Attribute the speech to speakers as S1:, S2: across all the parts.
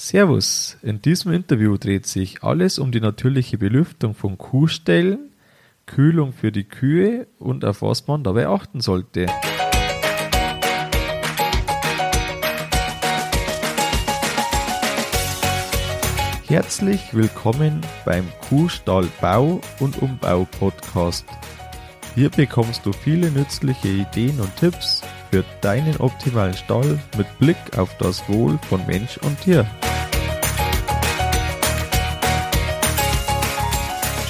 S1: Servus, in diesem Interview dreht sich alles um die natürliche Belüftung von Kuhställen, Kühlung für die Kühe und auf was man dabei achten sollte. Herzlich willkommen beim Kuhstall Bau und Umbau Podcast. Hier bekommst du viele nützliche Ideen und Tipps für deinen optimalen Stall mit Blick auf das Wohl von Mensch und Tier.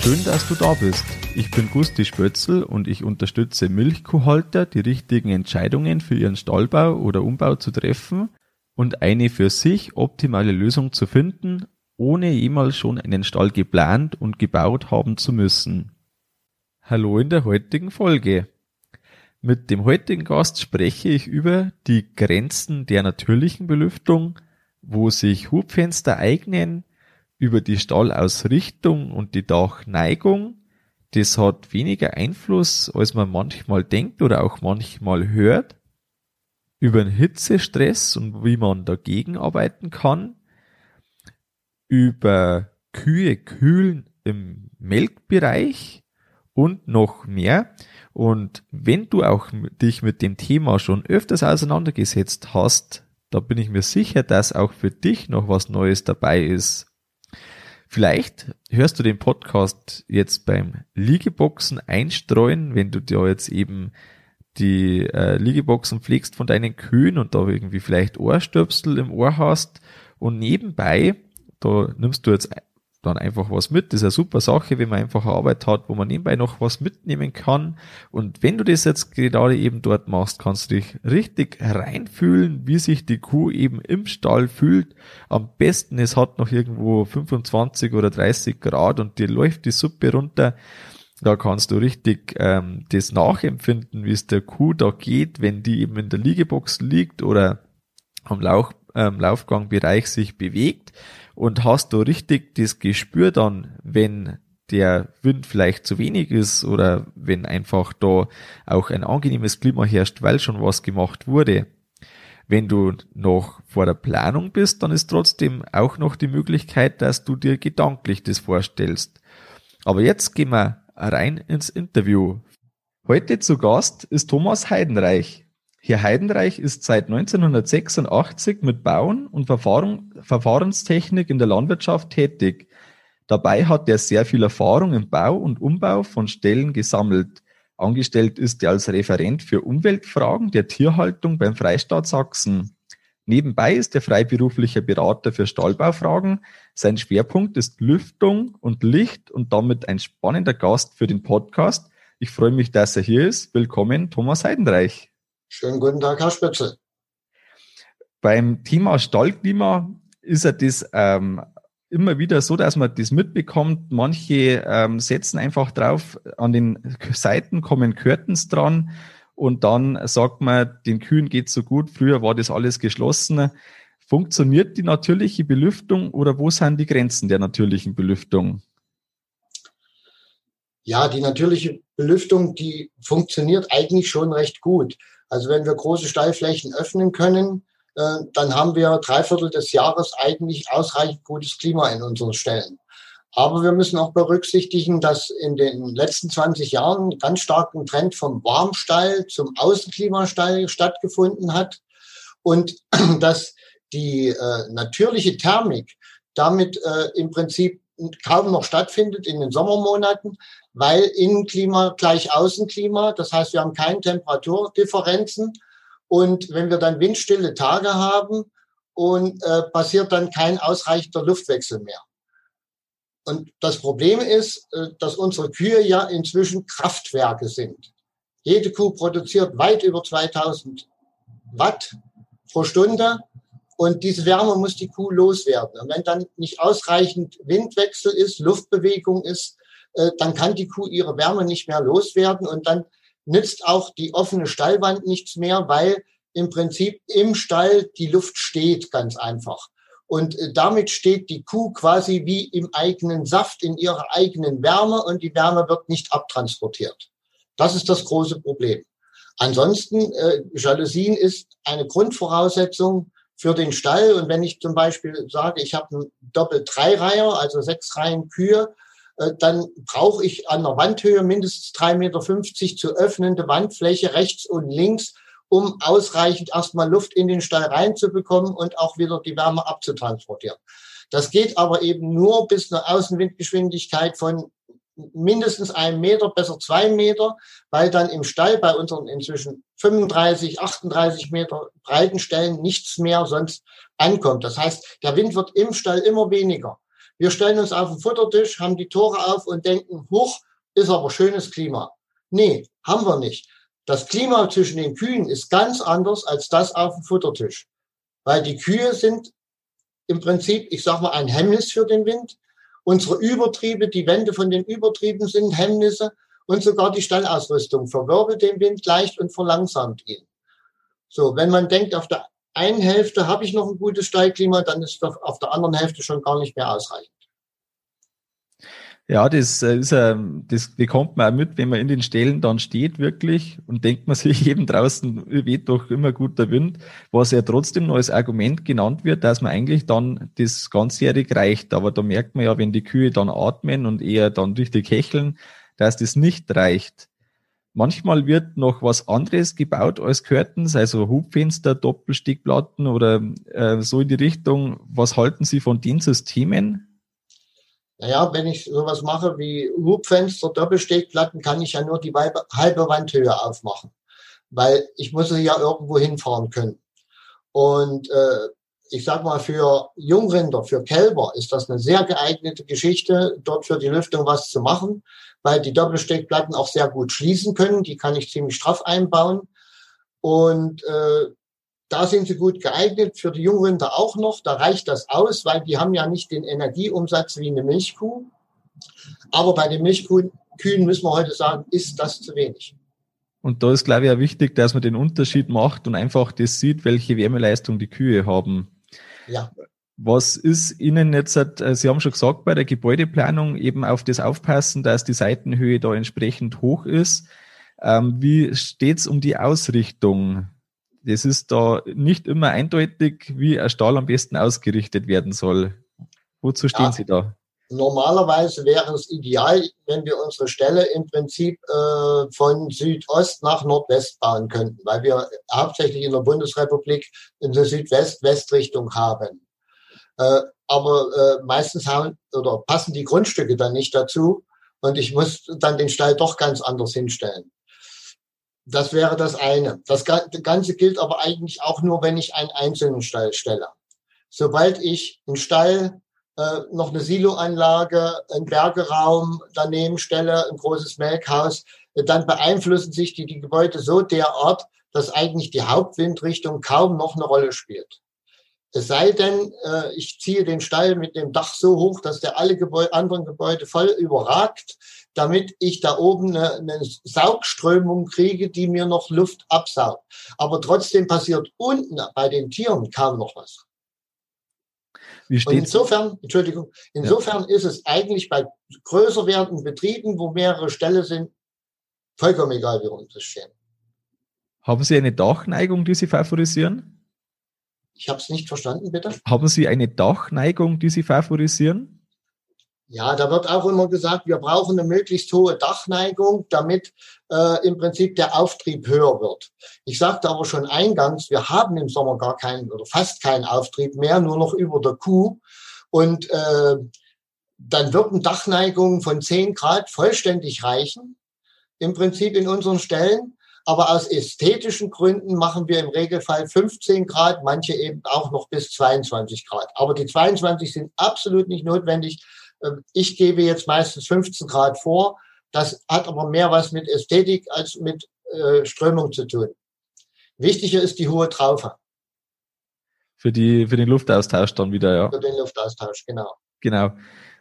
S1: Schön, dass du da bist. Ich bin Gusti Spötzl und ich unterstütze Milchkuhhalter, die richtigen Entscheidungen für ihren Stallbau oder Umbau zu treffen und eine für sich optimale Lösung zu finden, ohne jemals schon einen Stall geplant und gebaut haben zu müssen. Hallo in der heutigen Folge. Mit dem heutigen Gast spreche ich über die Grenzen der natürlichen Belüftung, wo sich Hubfenster eignen, über die Stallausrichtung und die Dachneigung. Das hat weniger Einfluss, als man manchmal denkt oder auch manchmal hört. Über den Hitzestress und wie man dagegen arbeiten kann. Über Kühe kühlen im Melkbereich und noch mehr. Und wenn du auch dich mit dem Thema schon öfters auseinandergesetzt hast, da bin ich mir sicher, dass auch für dich noch was Neues dabei ist. Vielleicht hörst du den Podcast jetzt beim Liegeboxen einstreuen, wenn du dir jetzt eben die äh, Liegeboxen pflegst von deinen Kühen und da irgendwie vielleicht Ohrstöpsel im Ohr hast. Und nebenbei, da nimmst du jetzt dann einfach was mit. Das ist eine super Sache, wenn man einfach eine Arbeit hat, wo man nebenbei noch was mitnehmen kann. Und wenn du das jetzt gerade eben dort machst, kannst du dich richtig reinfühlen, wie sich die Kuh eben im Stall fühlt. Am besten, es hat noch irgendwo 25 oder 30 Grad und dir läuft die Suppe runter. Da kannst du richtig ähm, das nachempfinden, wie es der Kuh da geht, wenn die eben in der Liegebox liegt oder am Lauch, ähm, Laufgangbereich sich bewegt und hast du richtig das Gespür dann, wenn der Wind vielleicht zu wenig ist oder wenn einfach da auch ein angenehmes Klima herrscht, weil schon was gemacht wurde. Wenn du noch vor der Planung bist, dann ist trotzdem auch noch die Möglichkeit, dass du dir gedanklich das vorstellst. Aber jetzt gehen wir rein ins Interview. Heute zu Gast ist Thomas Heidenreich. Herr Heidenreich ist seit 1986 mit Bauen und Verfahren, Verfahrenstechnik in der Landwirtschaft tätig. Dabei hat er sehr viel Erfahrung im Bau und Umbau von Stellen gesammelt. Angestellt ist er als Referent für Umweltfragen der Tierhaltung beim Freistaat Sachsen. Nebenbei ist er freiberuflicher Berater für Stallbaufragen. Sein Schwerpunkt ist Lüftung und Licht und damit ein spannender Gast für den Podcast. Ich freue mich, dass er hier ist. Willkommen, Thomas Heidenreich.
S2: Schönen guten Tag, Herr Spitze.
S1: Beim Thema Stallklima ist ja das ähm, immer wieder so, dass man das mitbekommt. Manche ähm, setzen einfach drauf, an den Seiten kommen Curtains dran und dann sagt man, den Kühen geht so gut. Früher war das alles geschlossen. Funktioniert die natürliche Belüftung oder wo sind die Grenzen der natürlichen Belüftung?
S2: Ja, die natürliche Belüftung, die funktioniert eigentlich schon recht gut. Also wenn wir große Stallflächen öffnen können, äh, dann haben wir drei Viertel des Jahres eigentlich ausreichend gutes Klima in unseren Ställen. Aber wir müssen auch berücksichtigen, dass in den letzten 20 Jahren ganz stark ein Trend vom Warmstall zum Außenklimastall stattgefunden hat und dass die äh, natürliche Thermik damit äh, im Prinzip kaum noch stattfindet in den Sommermonaten, weil Innenklima gleich Außenklima, das heißt, wir haben keine Temperaturdifferenzen und wenn wir dann windstille Tage haben und äh, passiert dann kein ausreichender Luftwechsel mehr. Und das Problem ist, äh, dass unsere Kühe ja inzwischen Kraftwerke sind. Jede Kuh produziert weit über 2000 Watt pro Stunde und diese Wärme muss die Kuh loswerden. Und wenn dann nicht ausreichend Windwechsel ist, Luftbewegung ist, äh, dann kann die Kuh ihre Wärme nicht mehr loswerden und dann nützt auch die offene Stallwand nichts mehr, weil im Prinzip im Stall die Luft steht, ganz einfach. Und äh, damit steht die Kuh quasi wie im eigenen Saft, in ihrer eigenen Wärme und die Wärme wird nicht abtransportiert. Das ist das große Problem. Ansonsten, äh, Jalousien ist eine Grundvoraussetzung für den Stall. Und wenn ich zum Beispiel sage, ich habe einen Doppel-Drei-Reiher, also sechs Reihen Kühe, dann brauche ich an der Wandhöhe mindestens 3,50 Meter zu öffnende Wandfläche rechts und links, um ausreichend erstmal Luft in den Stall reinzubekommen und auch wieder die Wärme abzutransportieren. Das geht aber eben nur bis eine Außenwindgeschwindigkeit von mindestens einen Meter, besser zwei Meter, weil dann im Stall bei unseren inzwischen 35, 38 Meter breiten Stellen nichts mehr sonst ankommt. Das heißt, der Wind wird im Stall immer weniger. Wir stellen uns auf den Futtertisch, haben die Tore auf und denken, hoch, ist aber schönes Klima. Nee, haben wir nicht. Das Klima zwischen den Kühen ist ganz anders als das auf dem Futtertisch. Weil die Kühe sind im Prinzip, ich sag mal, ein Hemmnis für den Wind. Unsere Übertriebe, die Wände von den Übertrieben sind Hemmnisse und sogar die Stallausrüstung verwirbelt den Wind leicht und verlangsamt ihn. So, wenn man denkt, auf der einen Hälfte habe ich noch ein gutes Stallklima, dann ist auf der anderen Hälfte schon gar nicht mehr ausreichend.
S1: Ja, das äh, ist äh, das bekommt man auch mit, wenn man in den Stellen dann steht wirklich und denkt man sich eben draußen weht doch immer guter Wind, was ja trotzdem noch als Argument genannt wird, dass man eigentlich dann das ganzjährig reicht. Aber da merkt man ja, wenn die Kühe dann atmen und eher dann richtig hecheln, dass das nicht reicht. Manchmal wird noch was anderes gebaut als Curtains, also Hubfenster, Doppelstickplatten oder äh, so in die Richtung. Was halten Sie von den Systemen?
S2: Naja, wenn ich sowas mache wie Hubfenster, Doppelstickplatten, kann ich ja nur die halbe Wandhöhe aufmachen, weil ich muss ja irgendwo hinfahren können. Und äh, ich sag mal, für Jungrinder, für Kälber ist das eine sehr geeignete Geschichte, dort für die Lüftung was zu machen weil die Doppelsteckplatten auch sehr gut schließen können. Die kann ich ziemlich straff einbauen. Und äh, da sind sie gut geeignet. Für die Jungrinder auch noch. Da reicht das aus, weil die haben ja nicht den Energieumsatz wie eine Milchkuh. Aber bei den Milchkühen müssen wir heute sagen, ist das zu wenig.
S1: Und da ist, glaube ich, auch wichtig, dass man den Unterschied macht und einfach das sieht, welche Wärmeleistung die Kühe haben. Ja. Was ist Ihnen jetzt, äh, Sie haben schon gesagt, bei der Gebäudeplanung eben auf das aufpassen, dass die Seitenhöhe da entsprechend hoch ist. Ähm, wie steht's um die Ausrichtung? Das ist da nicht immer eindeutig, wie ein Stall am besten ausgerichtet werden soll. Wozu stehen ja, Sie da?
S2: Normalerweise wäre es ideal, wenn wir unsere Stelle im Prinzip äh, von Südost nach Nordwest bauen könnten, weil wir hauptsächlich in der Bundesrepublik in der Südwest-Westrichtung haben. Äh, aber äh, meistens haben oder passen die Grundstücke dann nicht dazu und ich muss dann den Stall doch ganz anders hinstellen. Das wäre das eine. Das Ganze gilt aber eigentlich auch nur, wenn ich einen einzelnen Stall stelle. Sobald ich einen Stall, äh, noch eine Siloanlage, einen Bergeraum daneben stelle, ein großes Melkhaus, dann beeinflussen sich die, die Gebäude so derart, dass eigentlich die Hauptwindrichtung kaum noch eine Rolle spielt. Es sei denn, äh, ich ziehe den Stall mit dem Dach so hoch, dass der alle Gebäude, anderen Gebäude voll überragt, damit ich da oben eine, eine Saugströmung kriege, die mir noch Luft absaugt. Aber trotzdem passiert unten bei den Tieren kaum noch was. Wie steht insofern, Entschuldigung, insofern ja. ist es eigentlich bei größer werdenden Betrieben, wo mehrere Ställe sind, vollkommen egal, wie rum das stehen.
S1: Haben Sie eine Dachneigung, die Sie favorisieren?
S2: Ich habe es nicht verstanden, bitte.
S1: Haben Sie eine Dachneigung, die Sie favorisieren?
S2: Ja, da wird auch immer gesagt, wir brauchen eine möglichst hohe Dachneigung, damit äh, im Prinzip der Auftrieb höher wird. Ich sagte aber schon eingangs, wir haben im Sommer gar keinen oder fast keinen Auftrieb mehr, nur noch über der Kuh. Und äh, dann würden Dachneigung von 10 Grad vollständig reichen, im Prinzip in unseren Stellen. Aber aus ästhetischen Gründen machen wir im Regelfall 15 Grad, manche eben auch noch bis 22 Grad. Aber die 22 sind absolut nicht notwendig. Ähm, ich gebe jetzt meistens 15 Grad vor. Das hat aber mehr was mit Ästhetik als mit äh, Strömung zu tun. Wichtiger ist die hohe Traufe.
S1: Für, die, für den Luftaustausch dann wieder, ja.
S2: Für den Luftaustausch, genau.
S1: Genau.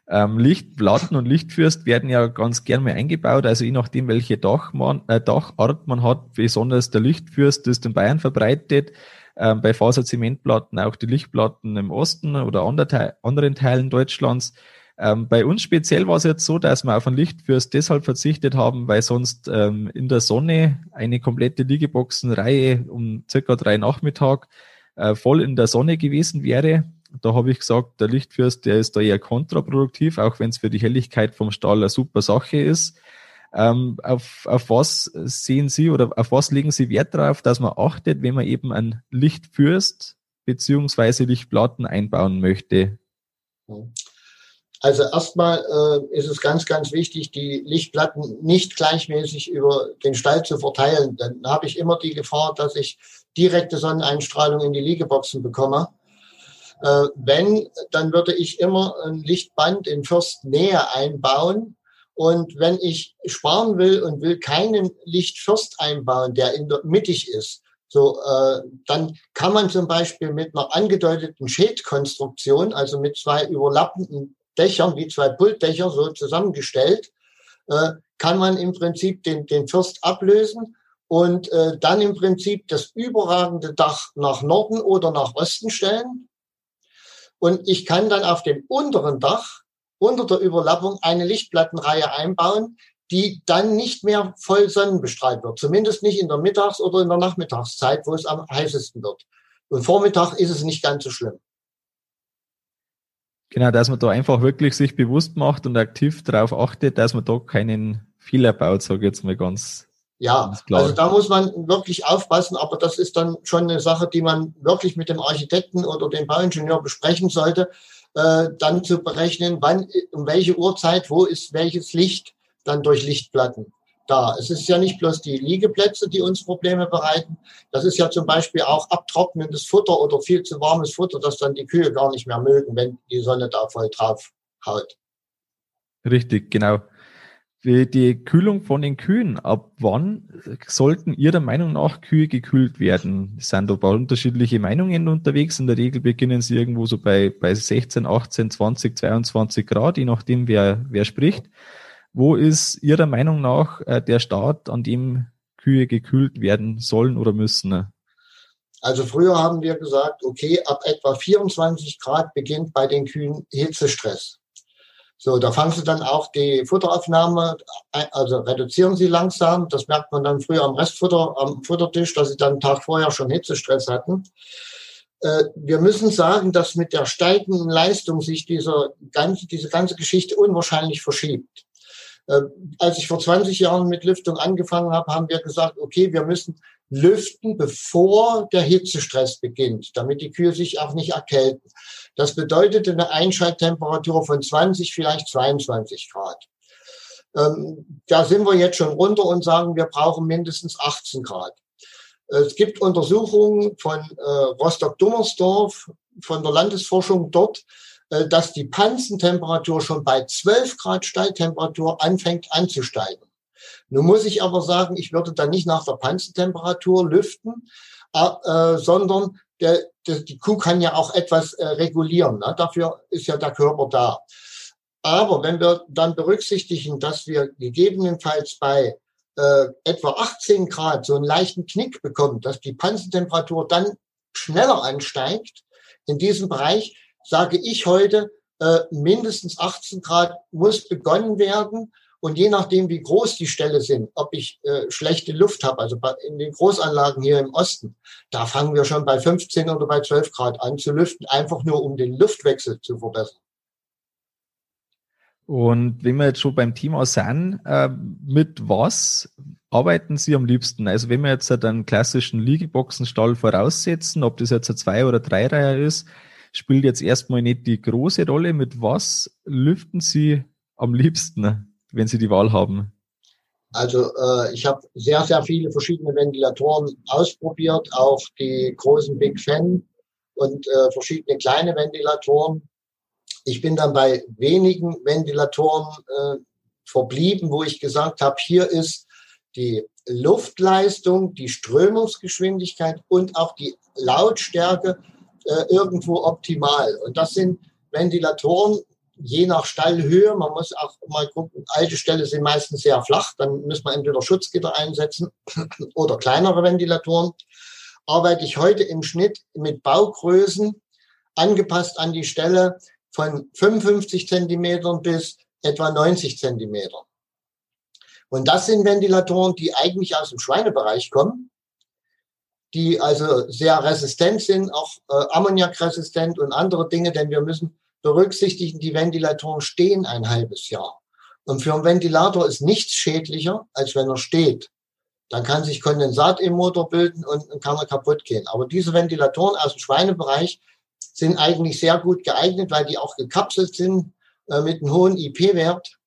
S1: Ähm, Lichtplatten und Lichtfürst werden ja ganz gern mal eingebaut, also je nachdem, welche Dach man, äh, Dachart man hat, besonders der Lichtfürst ist in Bayern verbreitet, ähm, bei Faserzementplatten auch die Lichtplatten im Osten oder ander, anderen Teilen Deutschlands. Ähm, bei uns speziell war es jetzt so, dass wir auf einen Lichtfürst deshalb verzichtet haben, weil sonst ähm, in der Sonne eine komplette Liegeboxenreihe um circa drei Nachmittag äh, voll in der Sonne gewesen wäre. Da habe ich gesagt, der Lichtfürst, der ist da eher kontraproduktiv, auch wenn es für die Helligkeit vom Stahl eine super Sache ist. Ähm, auf, auf was sehen Sie oder auf was legen Sie Wert darauf, dass man achtet, wenn man eben ein Lichtfürst beziehungsweise Lichtplatten einbauen möchte?
S2: Also erstmal äh, ist es ganz, ganz wichtig, die Lichtplatten nicht gleichmäßig über den Stall zu verteilen. Dann habe ich immer die Gefahr, dass ich direkte Sonneneinstrahlung in die Liegeboxen bekomme. Äh, wenn, dann würde ich immer ein Lichtband in Fürstnähe einbauen. Und wenn ich sparen will und will keinen Lichtfürst einbauen, der in der mittig ist, so, äh, dann kann man zum Beispiel mit einer angedeuteten Schädkonstruktion, also mit zwei überlappenden Dächern, wie zwei Pultdächer so zusammengestellt, äh, kann man im Prinzip den, den Fürst ablösen und äh, dann im Prinzip das überragende Dach nach Norden oder nach Osten stellen. Und ich kann dann auf dem unteren Dach unter der Überlappung eine Lichtplattenreihe einbauen, die dann nicht mehr voll sonnenbestrahlt wird. Zumindest nicht in der Mittags- oder in der Nachmittagszeit, wo es am heißesten wird. Und Vormittag ist es nicht ganz so schlimm.
S1: Genau, dass man da einfach wirklich sich bewusst macht und aktiv darauf achtet, dass man da keinen Fehler baut, sage ich jetzt mal ganz.
S2: Ja, also da muss man wirklich aufpassen, aber das ist dann schon eine Sache, die man wirklich mit dem Architekten oder dem Bauingenieur besprechen sollte, äh, dann zu berechnen, wann, um welche Uhrzeit, wo ist welches Licht dann durch Lichtplatten da. Es ist ja nicht bloß die Liegeplätze, die uns Probleme bereiten. Das ist ja zum Beispiel auch abtrocknendes Futter oder viel zu warmes Futter, das dann die Kühe gar nicht mehr mögen, wenn die Sonne da voll drauf haut.
S1: Richtig, genau. Die Kühlung von den Kühen, ab wann sollten Ihrer Meinung nach Kühe gekühlt werden? Sind da ein paar unterschiedliche Meinungen unterwegs? In der Regel beginnen sie irgendwo so bei, bei 16, 18, 20, 22 Grad, je nachdem, wer, wer spricht. Wo ist Ihrer Meinung nach äh, der Start, an dem Kühe gekühlt werden sollen oder müssen?
S2: Also früher haben wir gesagt, okay, ab etwa 24 Grad beginnt bei den Kühen Hitzestress. So, da fangen sie dann auch die Futteraufnahme, also reduzieren sie langsam. Das merkt man dann früher am Restfutter, am Futtertisch, dass sie dann einen Tag vorher schon Hitzestress hatten. Äh, wir müssen sagen, dass mit der steigenden Leistung sich dieser ganze, diese ganze Geschichte unwahrscheinlich verschiebt. Äh, als ich vor 20 Jahren mit Lüftung angefangen habe, haben wir gesagt, okay, wir müssen lüften, bevor der Hitzestress beginnt, damit die Kühe sich auch nicht erkälten. Das bedeutete eine Einschalttemperatur von 20, vielleicht 22 Grad. Ähm, da sind wir jetzt schon runter und sagen, wir brauchen mindestens 18 Grad. Es gibt Untersuchungen von äh, Rostock-Dummersdorf, von der Landesforschung dort, äh, dass die Panzentemperatur schon bei 12 Grad Stalltemperatur anfängt anzusteigen. Nun muss ich aber sagen, ich würde dann nicht nach der Panzentemperatur lüften, äh, sondern der, der, die Kuh kann ja auch etwas äh, regulieren. Ne? Dafür ist ja der Körper da. Aber wenn wir dann berücksichtigen, dass wir gegebenenfalls bei äh, etwa 18 Grad so einen leichten Knick bekommen, dass die Panzentemperatur dann schneller ansteigt, in diesem Bereich sage ich heute, äh, mindestens 18 Grad muss begonnen werden. Und je nachdem, wie groß die Ställe sind, ob ich äh, schlechte Luft habe, also bei, in den Großanlagen hier im Osten, da fangen wir schon bei 15 oder bei 12 Grad an zu lüften, einfach nur um den Luftwechsel zu verbessern.
S1: Und wenn wir jetzt schon beim Thema sind, äh, mit was arbeiten Sie am liebsten? Also wenn wir jetzt einen klassischen Liegeboxenstall voraussetzen, ob das jetzt ein Zwei- oder Dreireiher ist, spielt jetzt erstmal nicht die große Rolle. Mit was lüften Sie am liebsten, wenn Sie die Wahl haben?
S2: Also äh, ich habe sehr, sehr viele verschiedene Ventilatoren ausprobiert, auch die großen Big Fan und äh, verschiedene kleine Ventilatoren. Ich bin dann bei wenigen Ventilatoren äh, verblieben, wo ich gesagt habe, hier ist die Luftleistung, die Strömungsgeschwindigkeit und auch die Lautstärke äh, irgendwo optimal. Und das sind Ventilatoren, je nach Stallhöhe. Man muss auch mal gucken, alte Ställe sind meistens sehr flach, dann muss man entweder Schutzgitter einsetzen oder kleinere Ventilatoren. Arbeite ich heute im Schnitt mit Baugrößen angepasst an die Stelle von 55 Zentimetern bis etwa 90 Zentimeter. Und das sind Ventilatoren, die eigentlich aus dem Schweinebereich kommen die also sehr resistent sind, auch äh, ammoniakresistent und andere Dinge, denn wir müssen berücksichtigen, die Ventilatoren stehen ein halbes Jahr. Und für einen Ventilator ist nichts schädlicher, als wenn er steht. Dann kann sich Kondensat im Motor bilden und kann er kaputt gehen. Aber diese Ventilatoren aus dem Schweinebereich sind eigentlich sehr gut geeignet, weil die auch gekapselt sind äh, mit einem hohen IP-Wert.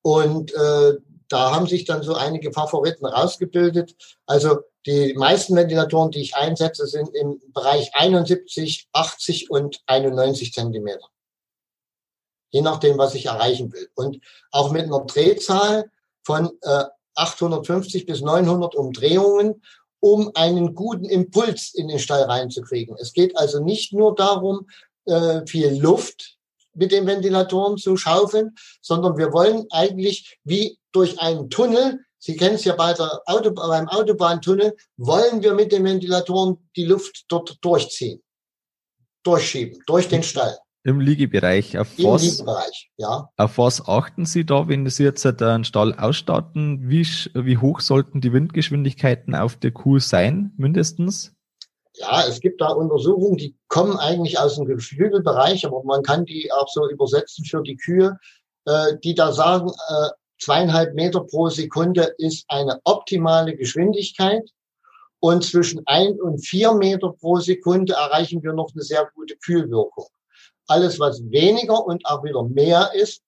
S2: Und äh, da haben sich dann so einige Favoriten rausgebildet. Also die meisten Ventilatoren, die ich einsetze, sind im Bereich 71, 80 und 91 Zentimeter. Je nachdem, was ich erreichen will. Und auch mit einer Drehzahl von äh, 850 bis 900 Umdrehungen, um einen guten Impuls in den Stall reinzukriegen. Es geht also nicht nur darum, äh, viel Luft mit den Ventilatoren zu schaufeln, sondern wir wollen eigentlich wie durch einen Tunnel Sie kennen es ja bei der Auto, beim Autobahntunnel, wollen wir mit den Ventilatoren die Luft dort durchziehen, durchschieben, durch den Stall.
S1: Im Liegebereich.
S2: Auf Im was, Liegebereich, ja.
S1: Auf was achten Sie da, wenn Sie jetzt einen Stall ausstatten? Wie, wie hoch sollten die Windgeschwindigkeiten auf der Kuh sein, mindestens?
S2: Ja, es gibt da Untersuchungen, die kommen eigentlich aus dem Geflügelbereich, aber man kann die auch so übersetzen für die Kühe, äh, die da sagen, äh, zweieinhalb Meter pro Sekunde ist eine optimale Geschwindigkeit. Und zwischen ein und vier Meter pro Sekunde erreichen wir noch eine sehr gute Kühlwirkung. Alles, was weniger und auch wieder mehr ist,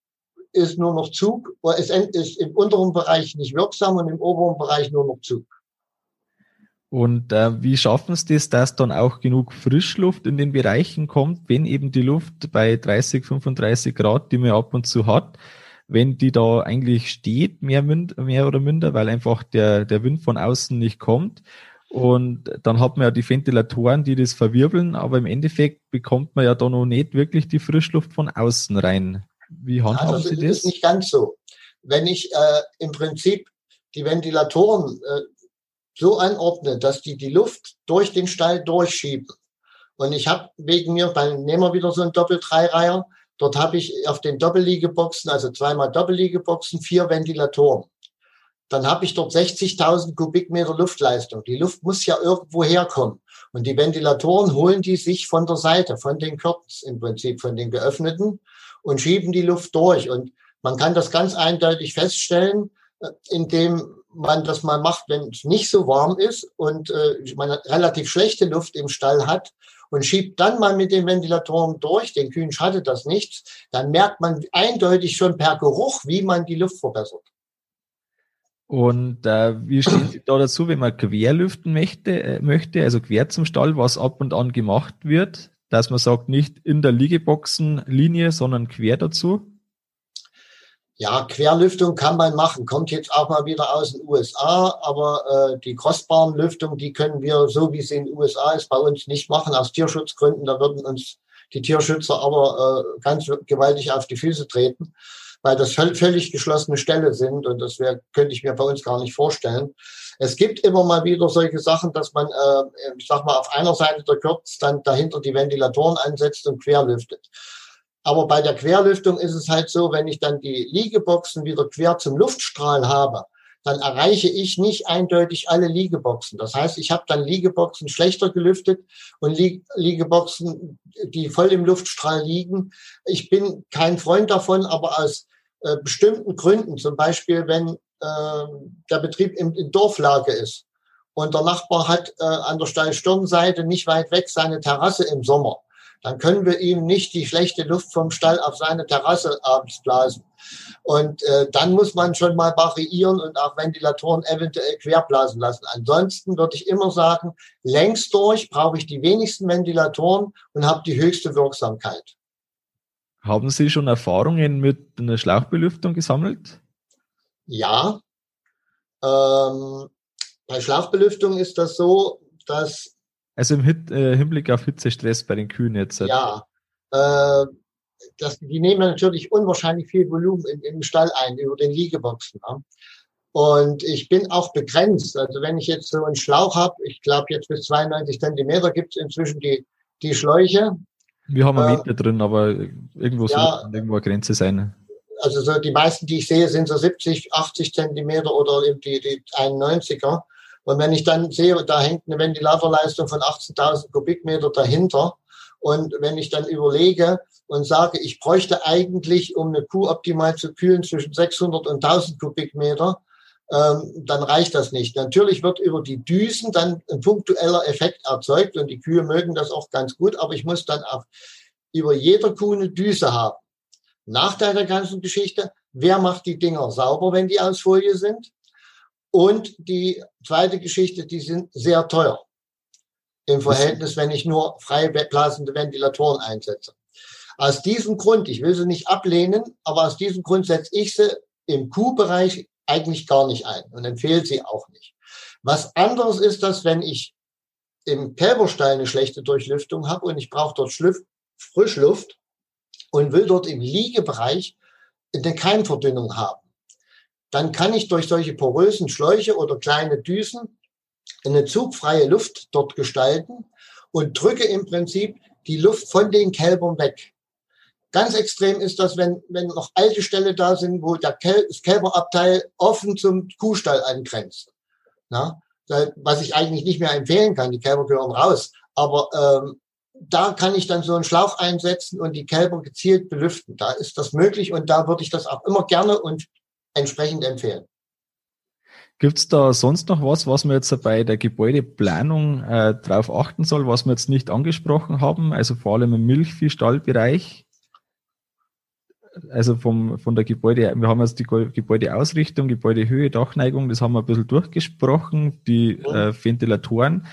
S2: ist nur noch Zug. Es ist im unteren Bereich nicht wirksam und im oberen Bereich nur noch Zug.
S1: Und äh, wie schaffen Sie das, dass dann auch genug Frischluft in den Bereichen kommt, wenn eben die Luft bei 30, 35 Grad, die man ab und zu hat, wenn die da eigentlich steht, mehr, mehr oder minder, weil einfach der, der Wind von außen nicht kommt. Und dann hat man ja die Ventilatoren, die das verwirbeln, aber im Endeffekt bekommt man ja da noch nicht wirklich die Frischluft von außen rein. Wie handhaben also, Sie das? Das
S2: ist nicht ganz so. Wenn ich äh, im Prinzip die Ventilatoren äh, so anordne, dass die die Luft durch den Stall durchschieben. Und ich habe wegen mir, dann nehmen wir wieder so einen Doppel-Dreireiher, Dort habe ich auf den Doppelliegeboxen, also zweimal Doppelliegeboxen, vier Ventilatoren. Dann habe ich dort 60.000 Kubikmeter Luftleistung. Die Luft muss ja irgendwo herkommen. Und die Ventilatoren holen die sich von der Seite, von den Körpers im Prinzip, von den geöffneten und schieben die Luft durch. Und man kann das ganz eindeutig feststellen, äh, indem man das mal macht, wenn es nicht so warm ist und äh, man relativ schlechte Luft im Stall hat und schiebt dann mal mit den Ventilatoren durch, den Kühen schadet das nichts, dann merkt man eindeutig schon per Geruch, wie man die Luft verbessert.
S1: Und äh, wie stehen Sie da dazu, wenn man querlüften möchte, äh, möchte, also quer zum Stall, was ab und an gemacht wird, dass man sagt, nicht in der Liegeboxenlinie, sondern quer dazu?
S2: Ja, Querlüftung kann man machen, kommt jetzt auch mal wieder aus den USA, aber äh, die Crossbahnlüftung, die können wir, so wie sie in den USA ist, bei uns nicht machen, aus Tierschutzgründen. Da würden uns die Tierschützer aber äh, ganz gewaltig auf die Füße treten, weil das völlig geschlossene Ställe sind und das wär, könnte ich mir bei uns gar nicht vorstellen. Es gibt immer mal wieder solche Sachen, dass man, äh, ich sag mal, auf einer Seite der Kürz dann dahinter die Ventilatoren ansetzt und querlüftet. Aber bei der Querlüftung ist es halt so, wenn ich dann die Liegeboxen wieder quer zum Luftstrahl habe, dann erreiche ich nicht eindeutig alle Liegeboxen. Das heißt, ich habe dann Liegeboxen schlechter gelüftet und Liegeboxen, die voll im Luftstrahl liegen. Ich bin kein Freund davon, aber aus äh, bestimmten Gründen, zum Beispiel wenn äh, der Betrieb in, in Dorflage ist und der Nachbar hat äh, an der Steilstirnseite nicht weit weg seine Terrasse im Sommer, dann können wir ihm nicht die schlechte Luft vom Stall auf seine Terrasse abends blasen. Und äh, dann muss man schon mal variieren und auch Ventilatoren eventuell querblasen lassen. Ansonsten würde ich immer sagen, längs durch brauche ich die wenigsten Ventilatoren und habe die höchste Wirksamkeit.
S1: Haben Sie schon Erfahrungen mit einer Schlauchbelüftung gesammelt?
S2: Ja. Ähm, bei Schlauchbelüftung ist das so, dass
S1: also im Hit, äh, Hinblick auf Hitzestress bei den Kühen jetzt.
S2: Ja, äh, das, die nehmen natürlich unwahrscheinlich viel Volumen in, im Stall ein über den Liegeboxen. Ne? Und ich bin auch begrenzt. Also wenn ich jetzt so einen Schlauch habe, ich glaube jetzt bis 92 Zentimeter gibt es inzwischen die, die Schläuche.
S1: Wir haben einen äh, Meter drin, aber irgendwo ja, soll irgendwo eine Grenze sein.
S2: Also so die meisten, die ich sehe, sind so 70, 80 Zentimeter oder eben die, die 91er. Und wenn ich dann sehe, da hängt eine Ventilatorleistung von 18.000 Kubikmeter dahinter, und wenn ich dann überlege und sage, ich bräuchte eigentlich, um eine Kuh optimal zu kühlen, zwischen 600 und 1000 Kubikmeter, ähm, dann reicht das nicht. Natürlich wird über die Düsen dann ein punktueller Effekt erzeugt und die Kühe mögen das auch ganz gut, aber ich muss dann auch über jeder Kuh eine Düse haben. Nachteil der ganzen Geschichte, wer macht die Dinger sauber, wenn die aus Folie sind? Und die zweite Geschichte, die sind sehr teuer im Verhältnis, wenn ich nur frei blasende Ventilatoren einsetze. Aus diesem Grund, ich will sie nicht ablehnen, aber aus diesem Grund setze ich sie im Kuhbereich eigentlich gar nicht ein und empfehle sie auch nicht. Was anderes ist das, wenn ich im Kälberstall eine schlechte Durchlüftung habe und ich brauche dort Schlüff, Frischluft und will dort im Liegebereich eine Keimverdünnung haben. Dann kann ich durch solche porösen Schläuche oder kleine Düsen eine zugfreie Luft dort gestalten und drücke im Prinzip die Luft von den Kälbern weg. Ganz extrem ist das, wenn, wenn noch alte Ställe da sind, wo der Kel das Kälberabteil offen zum Kuhstall angrenzt. Na? Was ich eigentlich nicht mehr empfehlen kann, die Kälber gehören raus. Aber ähm, da kann ich dann so einen Schlauch einsetzen und die Kälber gezielt belüften. Da ist das möglich und da würde ich das auch immer gerne und entsprechend empfehlen.
S1: Gibt es da sonst noch was, was man jetzt bei der Gebäudeplanung äh, darauf achten soll, was wir jetzt nicht angesprochen haben? Also vor allem im Milchviehstallbereich? also vom, von der Gebäude, wir haben jetzt die Gebäudeausrichtung, Gebäudehöhe, Dachneigung, das haben wir ein bisschen durchgesprochen, die äh, Ventilatoren.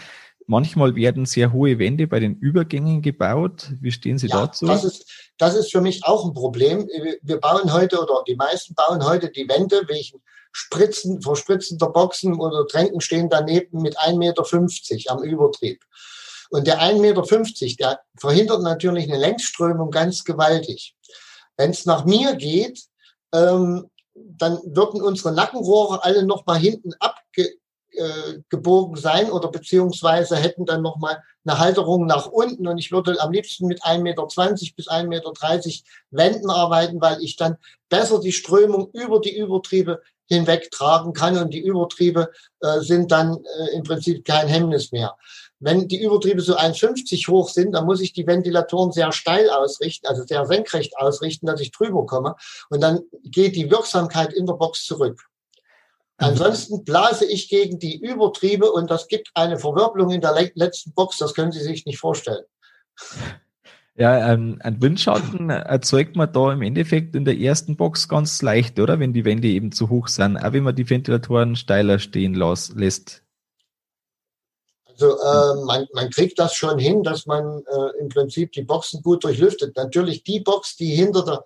S1: Manchmal werden sehr hohe Wände bei den Übergängen gebaut. Wie stehen Sie ja, dazu?
S2: Das ist, das ist für mich auch ein Problem. Wir bauen heute oder die meisten bauen heute die Wände wegen Spritzen, verspritzender Boxen oder Tränken stehen daneben mit 1,50 Meter am Übertrieb. Und der 1,50 Meter, der verhindert natürlich eine Längsströmung ganz gewaltig. Wenn es nach mir geht, ähm, dann würden unsere Nackenrohre alle noch mal hinten abgebogen äh, sein oder beziehungsweise hätten dann noch mal eine Halterung nach unten und ich würde am liebsten mit 1,20 Meter bis 1,30 Meter Wänden arbeiten, weil ich dann besser die Strömung über die Übertriebe hinweg tragen kann und die Übertriebe äh, sind dann äh, im Prinzip kein Hemmnis mehr. Wenn die Übertriebe so 1,50 hoch sind, dann muss ich die Ventilatoren sehr steil ausrichten, also sehr senkrecht ausrichten, dass ich drüber komme. Und dann geht die Wirksamkeit in der Box zurück. Mhm. Ansonsten blase ich gegen die Übertriebe und das gibt eine Verwirbelung in der letzten Box, das können Sie sich nicht vorstellen.
S1: Ja, ähm, ein Windschatten erzeugt man da im Endeffekt in der ersten Box ganz leicht, oder? Wenn die Wände eben zu hoch sind, auch wenn man die Ventilatoren steiler stehen lässt.
S2: Also äh, man, man kriegt das schon hin, dass man äh, im Prinzip die Boxen gut durchlüftet. Natürlich die Box, die hinter der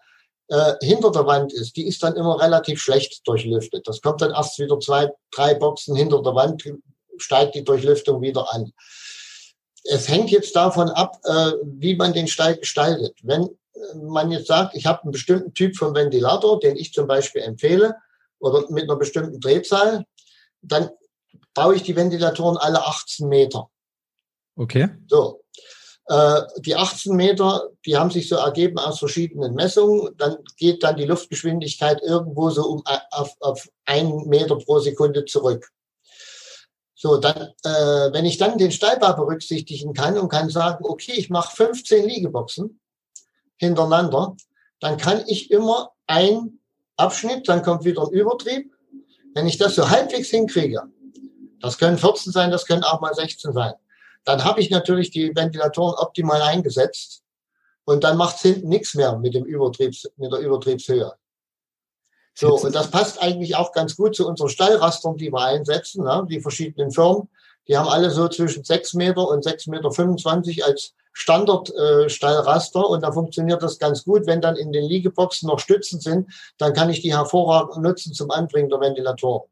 S2: äh, hinter der Wand ist, die ist dann immer relativ schlecht durchlüftet. Das kommt dann erst wieder zwei, drei Boxen hinter der Wand, steigt die Durchlüftung wieder an. Es hängt jetzt davon ab, äh, wie man den Stall gestaltet. Wenn äh, man jetzt sagt, ich habe einen bestimmten Typ von Ventilator, den ich zum Beispiel empfehle, oder mit einer bestimmten Drehzahl, dann baue ich die Ventilatoren alle 18 Meter.
S1: Okay.
S2: So. Äh, die 18 Meter, die haben sich so ergeben aus verschiedenen Messungen. Dann geht dann die Luftgeschwindigkeit irgendwo so um auf, auf einen Meter pro Sekunde zurück. So, dann, äh, wenn ich dann den Stallbau berücksichtigen kann und kann sagen, okay, ich mache 15 Liegeboxen hintereinander, dann kann ich immer ein Abschnitt, dann kommt wieder ein Übertrieb. Wenn ich das so halbwegs hinkriege, das können 14 sein, das können auch mal 16 sein. Dann habe ich natürlich die Ventilatoren optimal eingesetzt und dann macht es hinten nichts mehr mit dem Übertriebs, mit der Übertriebshöhe. So, und das passt eigentlich auch ganz gut zu unseren Stallrastern, die wir einsetzen, ne? die verschiedenen Firmen. Die haben alle so zwischen 6 Meter und 6,25 Meter als Standard-Stallraster äh, und da funktioniert das ganz gut. Wenn dann in den Liegeboxen noch Stützen sind, dann kann ich die hervorragend nutzen zum Anbringen der Ventilatoren.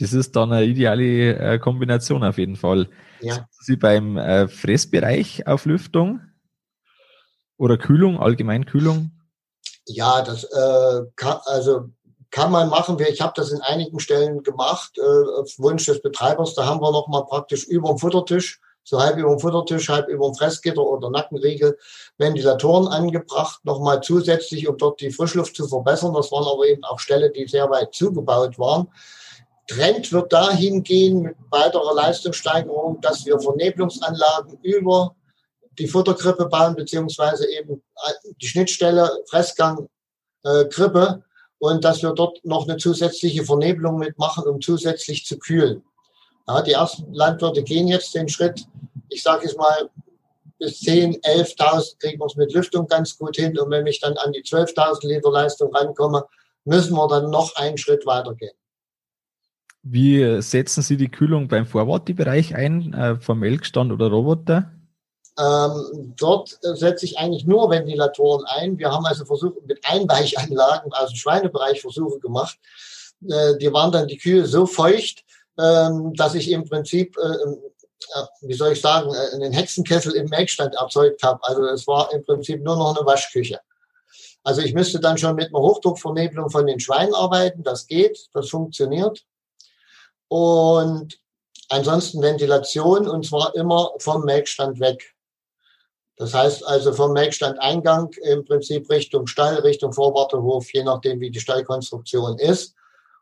S1: Das ist dann eine ideale äh, Kombination auf jeden Fall.
S2: Ja.
S1: Sie beim äh, Fressbereich auf Lüftung oder Kühlung, allgemein Kühlung?
S2: Ja, das äh, kann, also kann man machen. Ich habe das in einigen Stellen gemacht, äh, auf Wunsch des Betreibers. Da haben wir nochmal praktisch über dem Futtertisch, so halb über dem Futtertisch, halb über dem Fressgitter oder Nackenriegel, Ventilatoren angebracht, nochmal zusätzlich, um dort die Frischluft zu verbessern. Das waren aber eben auch Stellen, die sehr weit zugebaut waren Trend wird dahin gehen mit weiterer Leistungssteigerung, dass wir Vernebelungsanlagen über die Futterkrippe bauen, beziehungsweise eben die Schnittstelle Fressgang äh, Krippe und dass wir dort noch eine zusätzliche Vernebelung mitmachen, um zusätzlich zu kühlen. Ja, die ersten Landwirte gehen jetzt den Schritt, ich sage es mal, bis 10, 11.000 kriegen wir es mit Lüftung ganz gut hin. Und wenn ich dann an die 12.000 Liter Leistung rankomme, müssen wir dann noch einen Schritt weitergehen.
S1: Wie setzen Sie die Kühlung beim Vorwartebereich ein, äh, vom Melkstand oder Roboter?
S2: Ähm, dort setze ich eigentlich nur Ventilatoren ein. Wir haben also versucht, mit Einweichanlagen dem Schweinebereich Versuche gemacht. Äh, die waren dann die Kühe so feucht, ähm, dass ich im Prinzip, äh, äh, wie soll ich sagen, äh, einen Hexenkessel im Melkstand erzeugt habe. Also es war im Prinzip nur noch eine Waschküche. Also ich müsste dann schon mit einer Hochdruckvernebelung von den Schweinen arbeiten. Das geht, das funktioniert. Und ansonsten Ventilation und zwar immer vom Melkstand weg. Das heißt also vom Melkstandeingang im Prinzip Richtung Stall, Richtung Vorwartehof, je nachdem wie die Stallkonstruktion ist.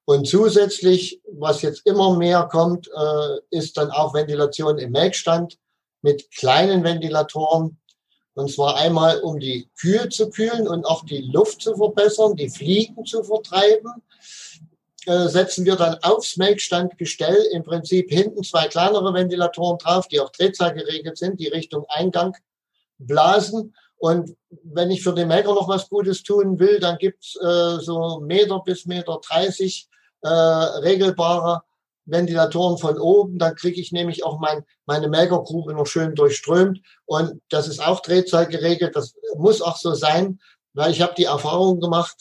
S2: Und zusätzlich, was jetzt immer mehr kommt, äh, ist dann auch Ventilation im Melkstand mit kleinen Ventilatoren. Und zwar einmal, um die Kühe zu kühlen und auch die Luft zu verbessern, die Fliegen zu vertreiben. Äh, setzen wir dann aufs Melkstandgestell im Prinzip hinten zwei kleinere Ventilatoren drauf, die auch Drehzahl geregelt sind, die Richtung Eingang blasen. Und wenn ich für den Melker noch was Gutes tun will, dann gibt's äh, so Meter bis Meter 30 äh, regelbare Ventilatoren von oben. Dann kriege ich nämlich auch mein, meine Melkergrube noch schön durchströmt. Und das ist auch Drehzahl geregelt. Das muss auch so sein, weil ich habe die Erfahrung gemacht,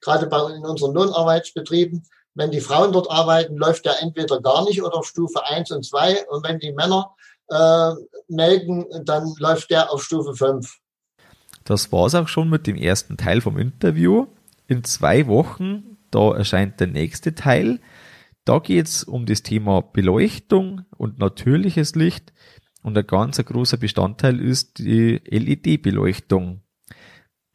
S2: gerade bei in unseren Lohnarbeitsbetrieben, wenn die Frauen dort arbeiten, läuft der entweder gar nicht oder auf Stufe 1 und 2. Und wenn die Männer äh, melden, dann läuft der auf Stufe 5.
S1: Das war's auch schon mit dem ersten Teil vom Interview. In zwei Wochen, da erscheint der nächste Teil. Da geht's um das Thema Beleuchtung und natürliches Licht. Und ein ganz großer Bestandteil ist die LED-Beleuchtung.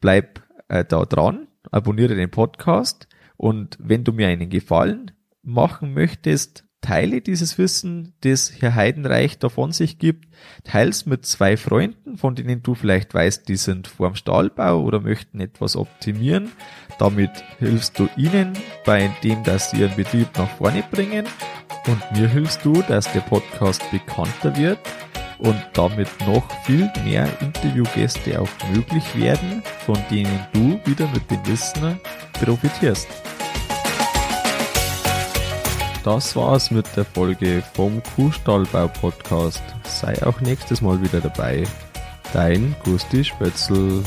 S1: Bleib äh, da dran, abonniere den Podcast und wenn du mir einen Gefallen machen möchtest, teile dieses Wissen, das Herr Heidenreich da von sich gibt, teils mit zwei Freunden, von denen du vielleicht weißt, die sind vorm Stahlbau oder möchten etwas optimieren. Damit hilfst du ihnen bei dem, dass sie ihren Betrieb nach vorne bringen. Und mir hilfst du, dass der Podcast bekannter wird und damit noch viel mehr Interviewgäste auch möglich werden, von denen du wieder mit dem Wissen profitierst. Das war's mit der Folge vom Kuhstallbau Podcast. Sei auch nächstes Mal wieder dabei. Dein Gusti Spötzl.